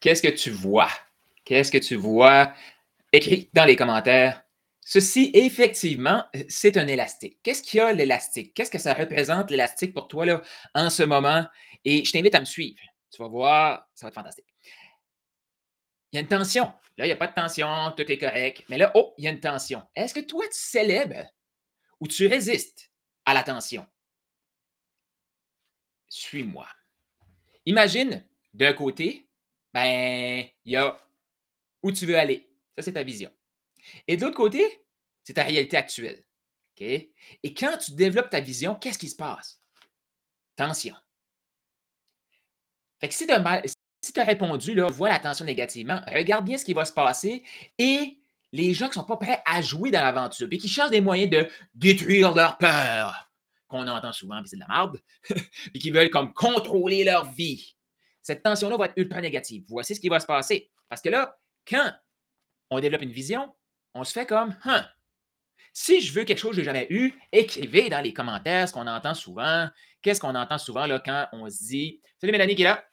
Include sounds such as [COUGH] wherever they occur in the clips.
Qu'est-ce que tu vois? Qu'est-ce que tu vois? Écris dans les commentaires? Ceci, effectivement, c'est un élastique. Qu'est-ce qu'il y a, l'élastique? Qu'est-ce que ça représente, l'élastique, pour toi, là, en ce moment? Et je t'invite à me suivre. Tu vas voir, ça va être fantastique. Il y a une tension. Là, il n'y a pas de tension, tout est correct. Mais là, oh, il y a une tension. Est-ce que toi, tu célèbres ou tu résistes à la tension? Suis-moi. Imagine, d'un côté, ben, il y a où tu veux aller. Ça, c'est ta vision. Et de l'autre côté, c'est ta réalité actuelle. Et quand tu développes ta vision, qu'est-ce qui se passe? Tension. Fait que si tu as, répondu, là, vois la tension négativement, regarde bien ce qui va se passer et les gens qui ne sont pas prêts à jouer dans l'aventure et qui cherchent des moyens de détruire leur peur, qu'on entend souvent, puis c'est de la merde, et [LAUGHS] qui veulent comme contrôler leur vie. Cette tension-là va être ultra négative. Voici ce qui va se passer. Parce que là, quand on développe une vision, on se fait comme, hein, si je veux quelque chose que je n'ai jamais eu, écrivez dans les commentaires ce qu'on entend souvent. Qu'est-ce qu'on entend souvent là, quand on se dit Salut Mélanie qui est là.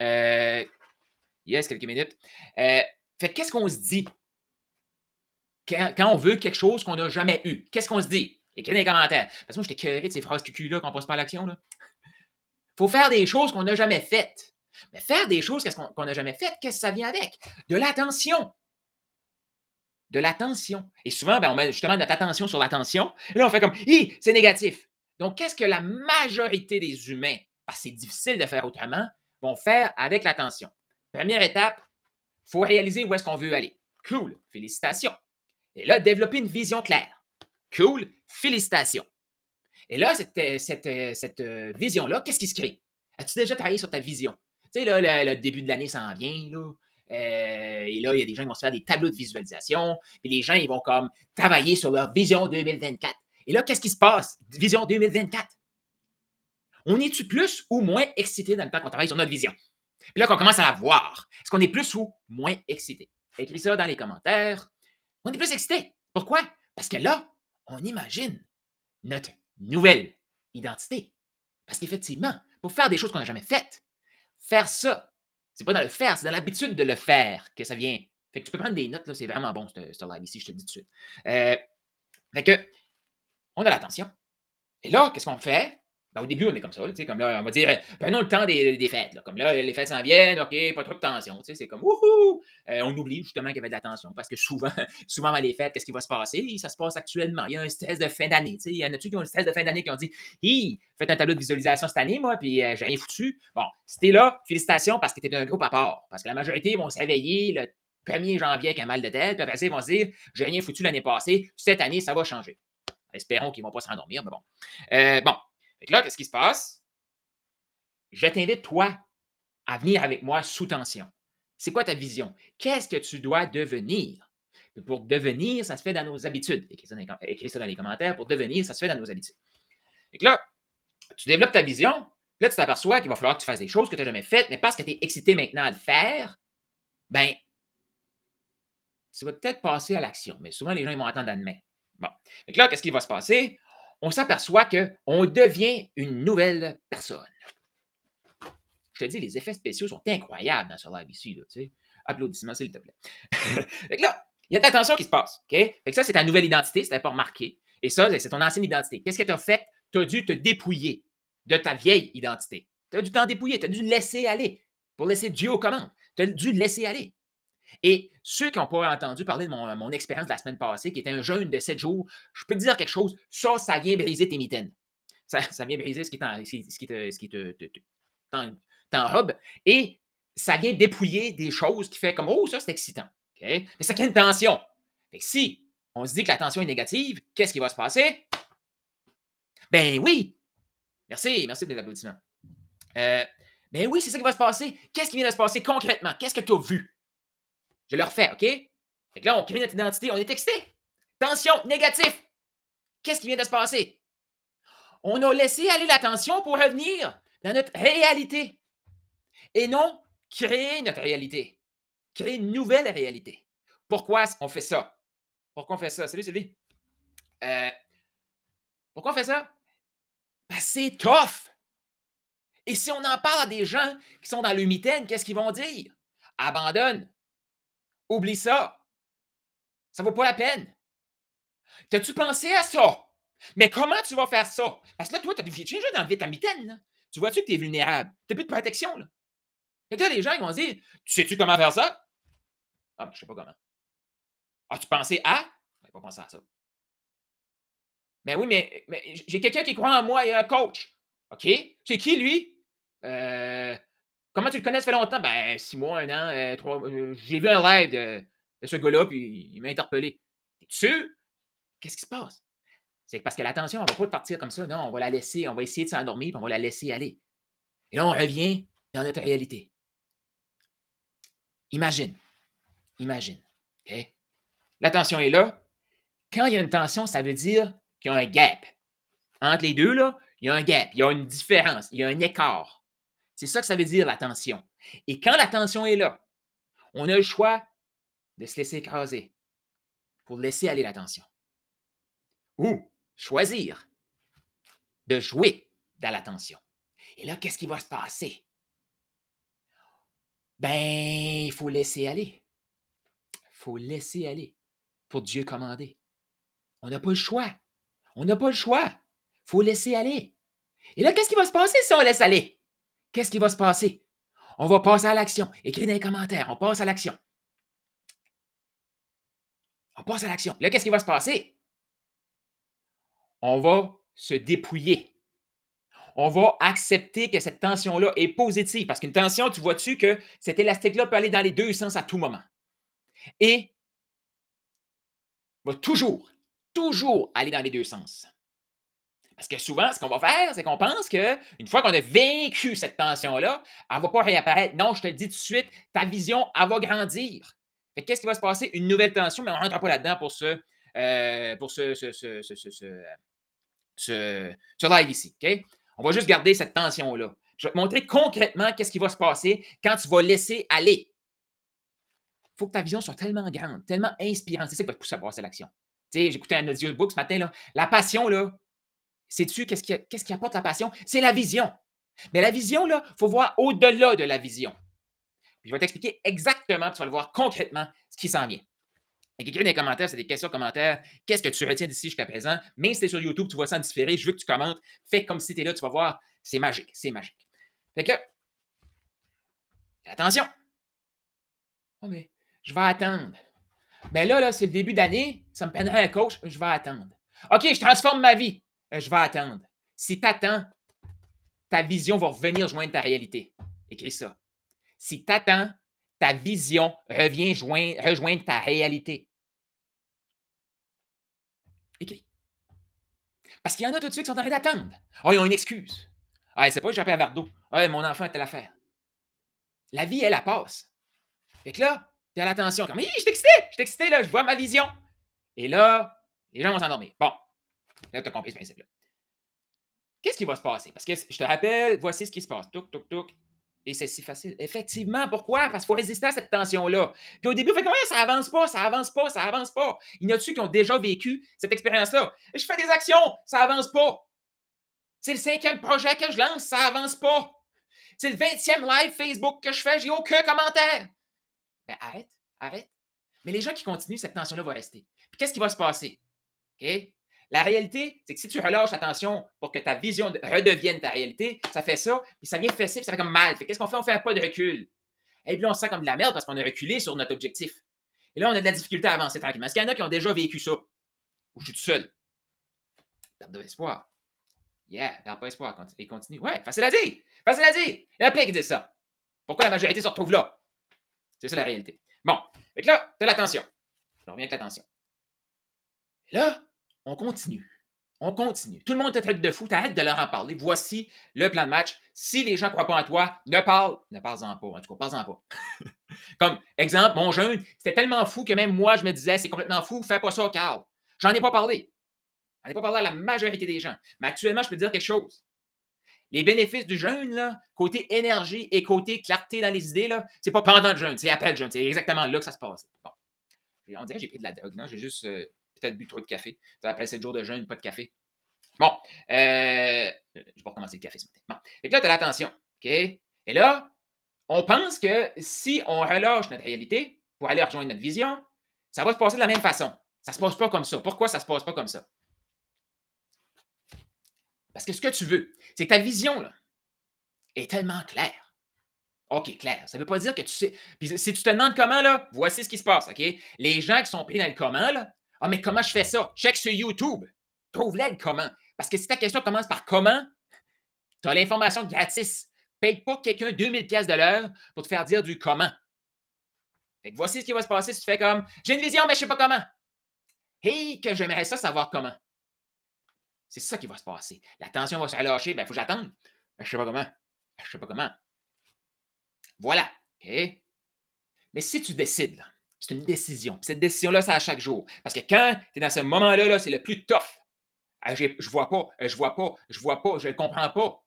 Euh, yes, quelques minutes. Euh, fait qu'est-ce qu'on se dit quand, on veut quelque chose qu'on n'a jamais eu? Qu'est-ce qu'on se dit? Écrivez dans les commentaires. Parce que moi, j'étais curé de ces phrases cucu-là qu'on passe pas à l'action. Il faut faire des choses qu'on n'a jamais faites. Mais faire des choses qu'on n'a jamais faites, qu'est-ce que ça vient avec? De l'attention de l'attention. Et souvent, ben, on met justement notre attention sur l'attention. Et là, on fait comme, hi, c'est négatif. Donc, qu'est-ce que la majorité des humains, parce que c'est difficile de faire autrement, vont faire avec l'attention? Première étape, il faut réaliser où est-ce qu'on veut aller. Cool, félicitations. Et là, développer une vision claire. Cool, félicitations. Et là, cette, euh, cette, euh, cette euh, vision-là, qu'est-ce qui se crée? As-tu déjà travaillé sur ta vision? Tu sais, là, le, début de l'année s'en vient, là. Euh, et là, il y a des gens qui vont se faire des tableaux de visualisation. Puis les gens, ils vont comme travailler sur leur vision 2024. Et là, qu'est-ce qui se passe? Vision 2024. On est-tu plus ou moins excité dans le temps qu'on travaille sur notre vision? Puis là, qu'on commence à la voir. Est-ce qu'on est plus ou moins excité? Écris ça dans les commentaires. On est plus excité. Pourquoi? Parce que là, on imagine notre nouvelle identité. Parce qu'effectivement, pour faire des choses qu'on n'a jamais faites, faire ça, c'est pas dans le faire, c'est dans l'habitude de le faire que ça vient. Fait que tu peux prendre des notes, là, c'est vraiment bon, ce, live ici, je te le dis tout de suite. Euh, fait que, on a l'attention. Et là, qu'est-ce qu'on fait? Ben, au début, on est comme ça, comme là, on va dire, prenons le temps des, fêtes. Comme là, les fêtes s'en viennent, OK, pas trop de tension. C'est comme, wouhou! Euh, on oublie justement qu'il y avait de la tension parce que souvent, [LAUGHS] souvent dans les fêtes, qu'est-ce qui va se passer? Ça se passe actuellement. Il y a un stress de fin d'année. Il y en a-tu qui ont un stress de fin d'année qui ont dit, hi, faites un tableau de visualisation cette année, moi, puis euh, j'ai rien foutu. Bon, t'es là, félicitations parce que t'es un groupe à part. Parce que la majorité vont se réveiller le 1er janvier avec un mal de tête, puis après, ils vont se dire, j'ai rien foutu l'année passée, cette année, ça va changer. Espérons qu'ils ne vont pas s'endormir, mais bon. Euh, bon, là, qu'est-ce qui se passe? Je t'invite, toi, à venir avec moi sous tension. C'est quoi ta vision? Qu'est-ce que tu dois devenir? Pour devenir, ça se fait dans nos habitudes. Écris ça dans les, commentaires. Pour devenir, ça se fait dans nos habitudes. Et là, tu développes ta vision. Là, tu t'aperçois qu'il va falloir que tu fasses des choses que tu n'as jamais faites, mais parce que tu es excité maintenant à le faire, ben, tu vas peut-être passer à l'action. Mais souvent, les gens ils vont attendre à demain. Bon. Donc là, qu'est-ce qui va se passer? On s'aperçoit qu'on devient une nouvelle personne. Je te dis, les effets spéciaux sont incroyables dans ce live ici. Là, Applaudissements, s'il te plaît. [LAUGHS] là, il y a de l'attention qui se passe. OK? Fait que ça, c'est ta nouvelle identité, c'est pas remarqué. Et ça, c'est ton ancienne identité. Qu'est-ce que tu as fait? Tu as dû te dépouiller de ta vieille identité. Tu as dû t'en dépouiller, tu as dû laisser aller pour laisser Dieu aux commandes. Tu as dû laisser aller. Et ceux qui n'ont pas entendu parler de mon, expérience de la semaine passée, qui était un jeûne de sept jours, je peux te dire quelque chose, ça, ça vient briser tes mitaines. Ça, ça vient briser ce qui, ce qui te, ce qui te, t'enrobe. Et ça vient dépouiller des choses qui fait comme Oh, ça, c'est excitant. Mais ça crée une tension. Fait si on se dit que la tension est négative, qu'est-ce qui va se passer? Ben oui! Merci, merci pour les applaudissements. Euh, ben oui, c'est ça qui va se passer. Qu'est-ce qui vient de se passer concrètement? Qu'est-ce que tu as vu? Je le refais, OK? Fait que là, on crée notre identité, on est excité. Tension, négatif. Qu'est-ce qui vient de se passer? On a laissé aller la tension pour revenir dans notre réalité. Et non créer notre réalité. Créer une nouvelle réalité. Pourquoi on fait ça? Pourquoi on fait ça? Salut Sylvie. Euh, pourquoi on fait ça? c'est tough. Et si on en parle à des gens qui sont dans le mitaine, qu'est-ce qu'ils vont dire? abandonne. Oublie ça. Ça vaut pas la peine. T'as-tu pensé à ça? Mais comment tu vas faire ça? Parce que là, toi, tu as déjà dans le vitamine. Tu vois-tu que tu es vulnérable? Tu plus de protection. Là. Et là, les gens ils vont se dire Tu sais-tu comment faire ça? Ah, ben, je sais pas comment. As-tu pensé à? Je pas pensé à ça. Mais oui, mais, j'ai quelqu'un qui croit en moi, a un coach. OK? C'est qui, lui? Euh, comment tu le connais, ça fait longtemps? Ben, six mois, un an, euh, trois. Euh, j'ai vu un live de, ce gars-là, puis il m'a interpellé. Es-tu sûr? Qu'est-ce qui se passe? C'est parce que l'attention, on ne va pas partir comme ça. Non, on va la laisser, on va essayer de s'endormir, puis on va la laisser aller. Et là, on revient dans notre réalité. Imagine. Imagine. OK? L'attention est là. Quand il y a une tension, ça veut dire qu'il y a un gap. Entre les deux, là, il y a un gap, il y a une différence, il y a un écart. C'est ça que ça veut dire, la tension. Et quand la tension est là, on a le choix de se laisser écraser pour laisser aller la tension. Ou choisir de jouer dans la tension. Et là, qu'est-ce qui va se passer? Ben, il faut laisser aller. Il faut laisser aller pour Dieu commander. On n'a pas le choix. On n'a pas le choix. Il faut laisser aller. Et là, qu'est-ce qui va se passer si on laisse aller? Qu'est-ce qui va se passer? On va passer à l'action. Écris dans les commentaires. On passe à l'action. On passe à l'action. Là, qu'est-ce qui va se passer? On va se dépouiller. On va accepter que cette tension-là est positive. Parce qu'une tension, tu vois-tu que cet élastique-là peut aller dans les deux sens à tout moment. Et va toujours, toujours aller dans les deux sens. Parce que souvent, ce qu'on va faire, c'est qu'on pense qu'une fois qu'on a vaincu cette tension-là, elle ne va pas réapparaître. Non, je te le dis tout de suite, ta vision, elle va grandir. Qu'est-ce qui va se passer? Une nouvelle tension, mais on ne rentre pas là-dedans pour ce, euh, pour ce, ce, ce, live ici. On va juste garder cette tension-là. Je vais te montrer concrètement qu'est-ce qui va se passer quand tu vas laisser aller. Il faut que ta vision soit tellement grande, tellement inspirante. C'est ça qui va te pousser à passer l'action. J'écoutais un audiobook ce matin. Là. La passion, là, Sais-tu qu'est-ce qui, qu'est-ce qui apporte la passion? C'est la vision. Mais la vision, là, il faut voir au-delà de la vision. je vais t'expliquer exactement, tu vas le voir concrètement, ce qui s'en vient. Et quelqu'un dans les commentaires, c'est des questions, commentaires. Qu'est-ce que tu retiens d'ici jusqu'à présent? Même si tu es sur YouTube, tu vois ça en différé, je veux que tu commentes. Fais comme si tu es là, tu vas voir. C'est magique, c'est magique. Fait que, attention. Oh, mais je vais attendre. Mais là, là c'est le début d'année, ça me peine un coach, je vais attendre. OK, je transforme ma vie. Euh, je vais attendre. Si tu attends, ta vision va revenir joindre ta réalité. Écris ça. Si tu attends, ta vision revient joindre, rejoindre ta réalité. Écris. Parce qu'il y en a tout de suite qui sont en train d'attendre. Oh, ils ont une excuse. Ah, c'est pas que j'ai un verre d'eau. Ah, mon enfant a telle affaire. La vie, elle, passe. Fait que là, tu as l'attention. Comme, je suis je suis là, je vois ma vision. Et là, les gens vont s'endormir. Bon, Là, tu as compris ce principe-là. Qu'est-ce qui va se passer? Parce que je te rappelle, voici ce qui se passe. Touk, touk, touk. Et c'est si facile. Effectivement, pourquoi? Parce qu'il faut résister à cette tension-là. Puis au début, fait comment ça avance pas, ça avance pas, ça avance pas. Il y en a-tu qui ont déjà vécu cette expérience-là? Je fais des actions, ça avance pas. C'est le cinquième projet que je lance, ça avance pas. C'est le vingtième live Facebook que je fais, j'ai aucun commentaire. Ben arrête, arrête. Mais les gens qui continuent, cette tension-là va rester. Puis qu'est-ce qui va se passer? OK? La réalité, c'est que si tu relâches attention pour que ta vision redevienne ta réalité, ça fait ça, puis ça vient fesser, puis ça fait comme mal. Qu'est-ce qu'on fait? On fait un pas de recul. Et puis on se sent comme de la merde parce qu'on a reculé sur notre objectif. Et là, on a de la difficulté à avancer tranquillement. Est-ce qu'il y en a qui ont déjà vécu ça? Ou je suis tout seul? Perte d'espoir. Yeah, perte pas espoir. Et continue. Ouais, facile à dire. Facile à dire. Il y en a plein qui disent ça. Pourquoi la majorité se retrouve là? C'est ça la réalité. Bon. Que là, tu as l'attention. Je reviens avec l'attention. Là, on continue. On continue. Tout le monde te traite de fou, t'arrêtes de leur en parler. Voici le plan de match. Si les gens ne croient pas en toi, ne parle, ne parle-en pas. En tout cas, parle-en pas. [LAUGHS] Comme exemple, mon jeune, c'était tellement fou que même moi, je me disais, c'est complètement fou, fais pas ça, Carl. J'en ai pas parlé. J'en ai pas parlé à la majorité des gens. Mais actuellement, je peux te dire quelque chose. Les bénéfices du jeûne, là, côté énergie et côté clarté dans les idées, ce n'est pas pendant le jeûne, c'est après le jeûne. C'est exactement là que ça se passe. Bon. On dirait que j'ai pris de la drogue, non? J'ai juste. Euh, peut-être bu trop de café. Après 7 jours de jeûne, pas de café. Bon, euh, je vais recommencer le café ce matin. Bon. Et là, tu as l'attention. OK? Et là, on pense que si on relâche notre réalité pour aller rejoindre notre vision, ça va se passer de la même façon. Ça ne se passe pas comme ça. Pourquoi ça ne se passe pas comme ça? Parce que ce que tu veux, c'est que ta vision là, est tellement claire. OK, clair. Ça ne veut pas dire que tu sais. Puis si tu te demandes comment, là, voici ce qui se passe, OK? Les gens qui sont pris dans le comment, là, ah, mais comment je fais ça? Check sur YouTube. Trouve-le le comment. Parce que si ta question commence par comment, tu as l'information gratis. Paye pas quelqu'un 2000 pièces de l'heure pour te faire dire du comment. Fait que voici ce qui va se passer si tu fais comme j'ai une vision, mais je sais pas comment. Hey, que j'aimerais ça savoir comment. C'est ça qui va se passer. La tension va se relâcher, il ben, faut que j'attende. je ne sais pas comment. je ne sais pas comment. Voilà. OK? Mais si tu décides, c'est une décision. Cette décision-là, c'est à chaque jour. Parce que quand tu es dans ce moment-là, -là, c'est le plus tough. Ah, je ne vois pas, je vois pas, je vois pas, je ne comprends pas.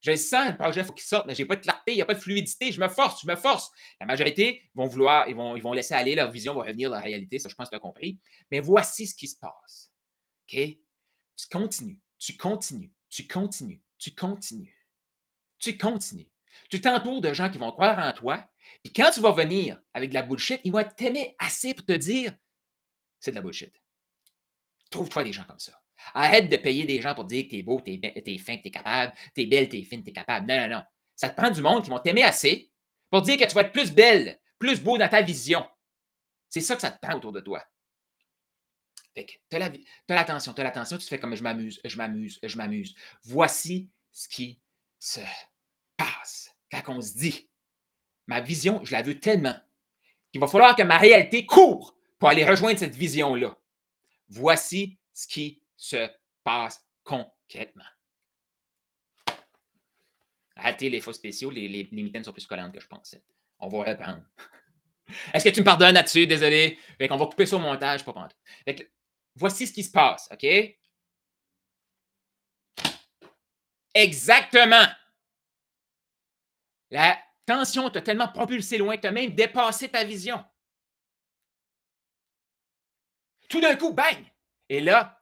Je sens, le projet, il faut qu'il sorte, mais je n'ai pas de clarté, il n'y a pas de fluidité. Je me force, je me force. La majorité vont vouloir, ils vont, ils vont laisser aller, leur vision va revenir dans la réalité. Ça, je pense que tu as compris. Mais voici ce qui se passe. OK? Tu continues, tu continues, tu continues, tu continues. Tu continues. Tu t'entoures de gens qui vont croire en toi. Et quand tu vas venir avec de la bullshit, ils vont t'aimer assez pour te dire c'est de la bullshit. Trouve-toi des gens comme ça. Arrête de payer des gens pour dire que t'es beau, t'es, es fin, que t'es capable, t'es belle, t'es fine, t'es capable. Non, non, non. Ça te prend du monde qui vont t'aimer assez pour dire que tu vas être plus belle, plus beau dans ta vision. C'est ça que ça te prend autour de toi. Fait que t'as, l'attention, t'as l'attention, tu te fais comme je m'amuse, je m'amuse, je m'amuse. Voici ce qui se passe quand on se dit ma vision, je la veux tellement qu'il va falloir que ma réalité court pour aller rejoindre cette vision-là. Voici ce qui se passe concrètement. Arrêtez les faux spéciaux, les, les, mitaines sont plus collantes que je pensais. On va reprendre. [LAUGHS] Est-ce que tu me pardonnes là-dessus? Désolé. Fait qu'on va couper ça au montage, pas prendre. voici ce qui se passe, OK? Exactement. La tension t'a tellement propulsé loin as même dépassé ta vision. Tout d'un coup, bang! Et là,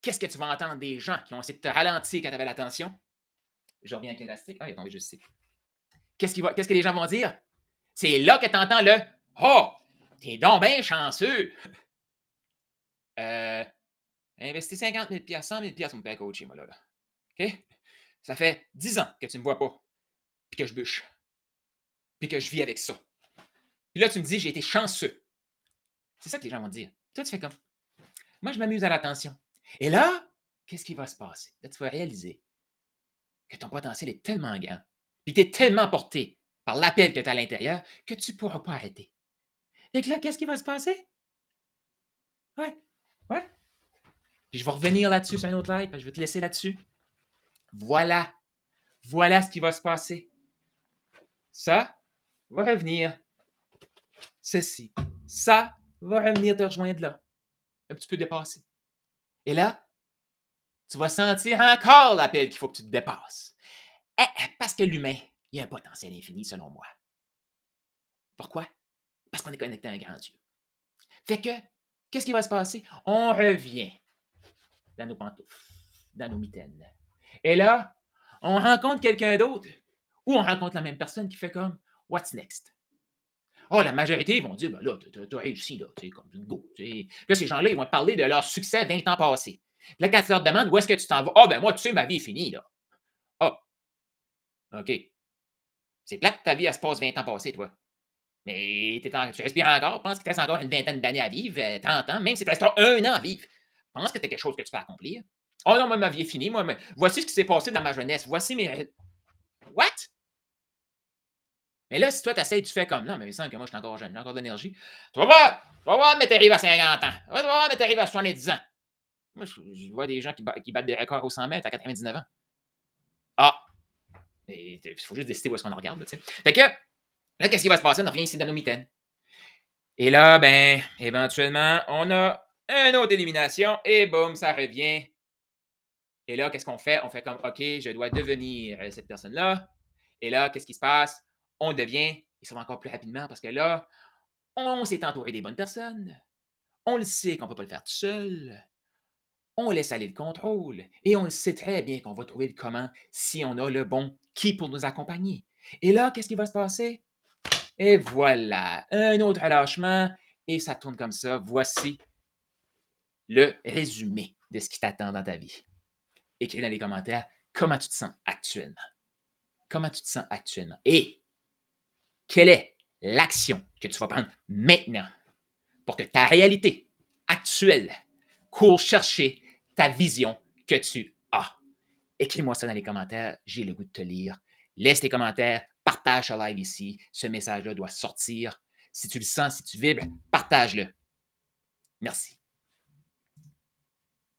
qu'est-ce que tu vas entendre des gens qui ont essayé de te ralentir quand tu avais l'attention? Je reviens avec l'élastique. Ah, il est tombé juste ici. Qu'est-ce, que les gens vont dire? C'est là que tu entends le Oh, t'es donc bien chanceux. Euh, investis 50 000 100 000 pour me faire coacher, moi, là. OK? Ça fait 10 ans que tu ne me vois pas, puis que je bûche, puis que je vis avec ça. Puis là, tu me dis, j'ai été chanceux. C'est ça que les gens vont dire. Toi, tu fais comme. Moi, je m'amuse à l'attention. Et là, qu'est-ce qui va se passer? Là, tu vas réaliser que ton potentiel est tellement grand, puis tu es tellement porté par l'appel que tu as à l'intérieur que tu ne pourras pas arrêter. Et là, qu'est-ce qui va se passer? Ouais, ouais. Puis je vais revenir là-dessus sur un autre live, je vais te laisser là-dessus. Voilà. Voilà ce qui va se passer. Ça va revenir. Ceci. Ça va revenir te rejoindre là. Un petit peu dépassé. Et là, tu vas sentir encore l'appel qu'il faut que tu te dépasses. Eh, parce que l'humain, il a un potentiel infini, selon moi. Pourquoi? Parce qu'on est connecté à un grand Dieu. Fait que, qu'est-ce qui va se passer? On revient dans nos pantoufles, dans nos mitaines. Et là, on rencontre quelqu'un d'autre ou on rencontre la même personne qui fait comme What's next? Oh, la majorité vont dire, ben là, tu as réussi, là, tu comme une go. Là, ces gens-là, ils vont te parler de leur succès 20 ans passés. Là, quand tu leur demandes où est-ce que tu t'en vas, ah, oh, ben moi, tu sais, ma vie est finie, là. Ah, oh. OK. C'est plate que ta vie, elle se passe 20 ans passés, toi. Mais tu respires encore, pense que tu restes encore une vingtaine d'années à vivre, 30 euh, ans, même si tu restes un an à vivre. Pense que tu as quelque chose que tu peux accomplir. Oh non, moi, ma vie est finie. Moi, mais voici ce qui s'est passé dans ma jeunesse. Voici mes. What? Mais là, si toi, tu essaies, tu fais comme non, mais il semble que moi, je suis encore jeune, j'ai encore d'énergie. Tu vas voir, tu vas voir, mais tu arrives à 50 ans. Tu vas voir, mais tu arrives à 70 ans. Moi, je, vois des gens qui, battent des records au 100 mètres à 99 ans. Ah! Il faut juste décider où est-ce qu'on en regarde. sais. fait que, là, qu'est-ce qui va se passer? On revient ici dans nos mitaines. Et là, ben, éventuellement, on a une autre élimination et boum, ça revient. Et là, qu'est-ce qu'on fait? On fait comme, OK, je dois devenir cette personne-là. Et là, qu'est-ce qui se passe? On devient, et ça va encore plus rapidement parce que là, on s'est entouré des bonnes personnes. On le sait qu'on ne peut pas le faire tout seul. On laisse aller le contrôle. Et on le sait très bien qu'on va trouver le comment si on a le bon qui pour nous accompagner. Et là, qu'est-ce qui va se passer? Et voilà, un autre relâchement et ça tourne comme ça. Voici le résumé de ce qui t'attend dans ta vie. Écris dans les commentaires comment tu te sens actuellement? Comment tu te sens actuellement? Et quelle est l'action que tu vas prendre maintenant pour que ta réalité actuelle court chercher ta vision que tu as? Écris-moi ça dans les commentaires, j'ai le goût de te lire. Laisse tes commentaires, partage ce live ici. Ce message-là doit sortir. Si tu le sens, si tu vibres, partage-le. Merci.